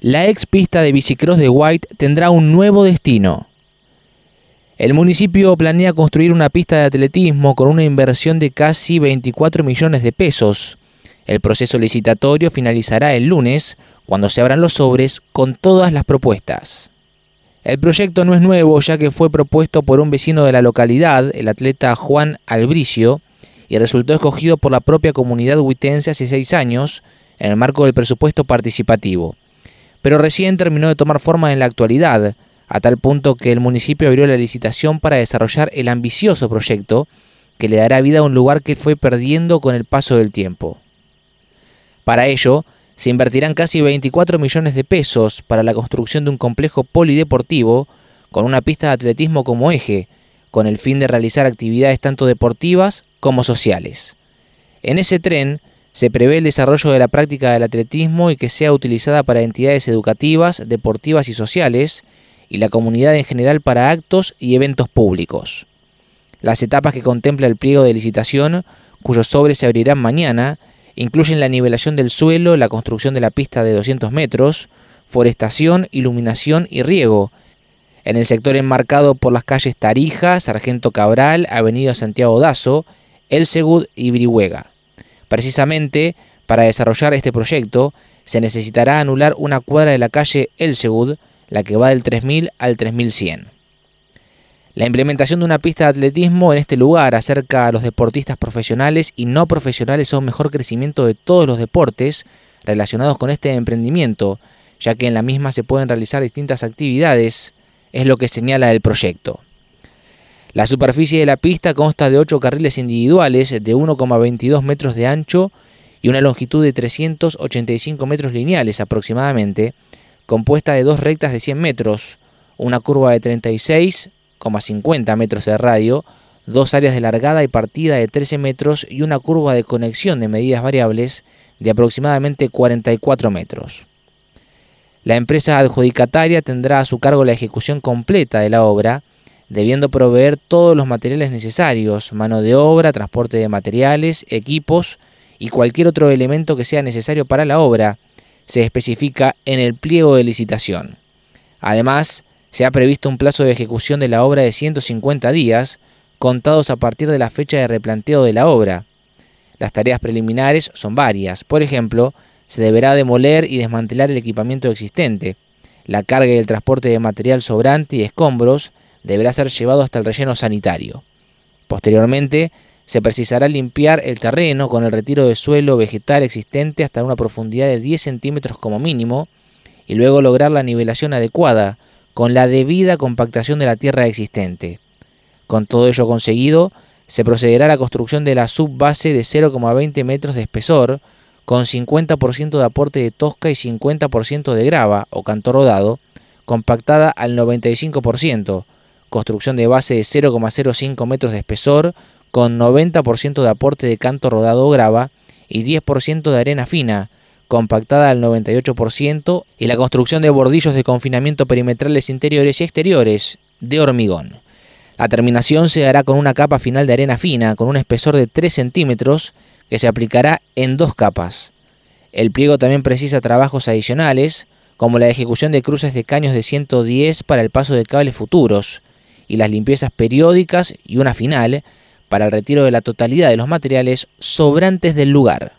la ex pista de bicicross de White tendrá un nuevo destino. El municipio planea construir una pista de atletismo con una inversión de casi 24 millones de pesos. El proceso licitatorio finalizará el lunes, cuando se abran los sobres con todas las propuestas. El proyecto no es nuevo ya que fue propuesto por un vecino de la localidad, el atleta Juan Albricio, y resultó escogido por la propia comunidad huitense hace seis años en el marco del presupuesto participativo. Pero recién terminó de tomar forma en la actualidad, a tal punto que el municipio abrió la licitación para desarrollar el ambicioso proyecto que le dará vida a un lugar que fue perdiendo con el paso del tiempo. Para ello, se invertirán casi 24 millones de pesos para la construcción de un complejo polideportivo con una pista de atletismo como eje, con el fin de realizar actividades tanto deportivas como sociales. En ese tren se prevé el desarrollo de la práctica del atletismo y que sea utilizada para entidades educativas, deportivas y sociales, y la comunidad en general para actos y eventos públicos. Las etapas que contempla el pliego de licitación, cuyos sobres se abrirán mañana, incluyen la nivelación del suelo, la construcción de la pista de 200 metros, forestación, iluminación y riego, en el sector enmarcado por las calles Tarija, Sargento Cabral, Avenida Santiago Dazo, El Segud y Brihuega. Precisamente, para desarrollar este proyecto, se necesitará anular una cuadra de la calle El Segud, la que va del 3000 al 3100. La implementación de una pista de atletismo en este lugar acerca a los deportistas profesionales y no profesionales a un mejor crecimiento de todos los deportes relacionados con este emprendimiento, ya que en la misma se pueden realizar distintas actividades, es lo que señala el proyecto. La superficie de la pista consta de 8 carriles individuales de 1,22 metros de ancho y una longitud de 385 metros lineales aproximadamente, compuesta de dos rectas de 100 metros, una curva de 36,50 metros de radio, dos áreas de largada y partida de 13 metros y una curva de conexión de medidas variables de aproximadamente 44 metros. La empresa adjudicataria tendrá a su cargo la ejecución completa de la obra, debiendo proveer todos los materiales necesarios, mano de obra, transporte de materiales, equipos y cualquier otro elemento que sea necesario para la obra, se especifica en el pliego de licitación. Además, se ha previsto un plazo de ejecución de la obra de 150 días, contados a partir de la fecha de replanteo de la obra. Las tareas preliminares son varias. Por ejemplo, se deberá demoler y desmantelar el equipamiento existente. La carga y el transporte de material sobrante y escombros deberá ser llevado hasta el relleno sanitario. Posteriormente, se precisará limpiar el terreno con el retiro de suelo vegetal existente hasta una profundidad de 10 centímetros como mínimo y luego lograr la nivelación adecuada con la debida compactación de la tierra existente. Con todo ello conseguido, se procederá a la construcción de la subbase de 0,20 metros de espesor con 50% de aporte de tosca y 50% de grava o canto rodado, compactada al 95%, construcción de base de 0,05 metros de espesor con 90% de aporte de canto rodado o grava y 10% de arena fina, compactada al 98%, y la construcción de bordillos de confinamiento perimetrales interiores y exteriores de hormigón. La terminación se hará con una capa final de arena fina con un espesor de 3 centímetros que se aplicará en dos capas. El pliego también precisa trabajos adicionales, como la ejecución de cruces de caños de 110 para el paso de cables futuros, y las limpiezas periódicas y una final para el retiro de la totalidad de los materiales sobrantes del lugar.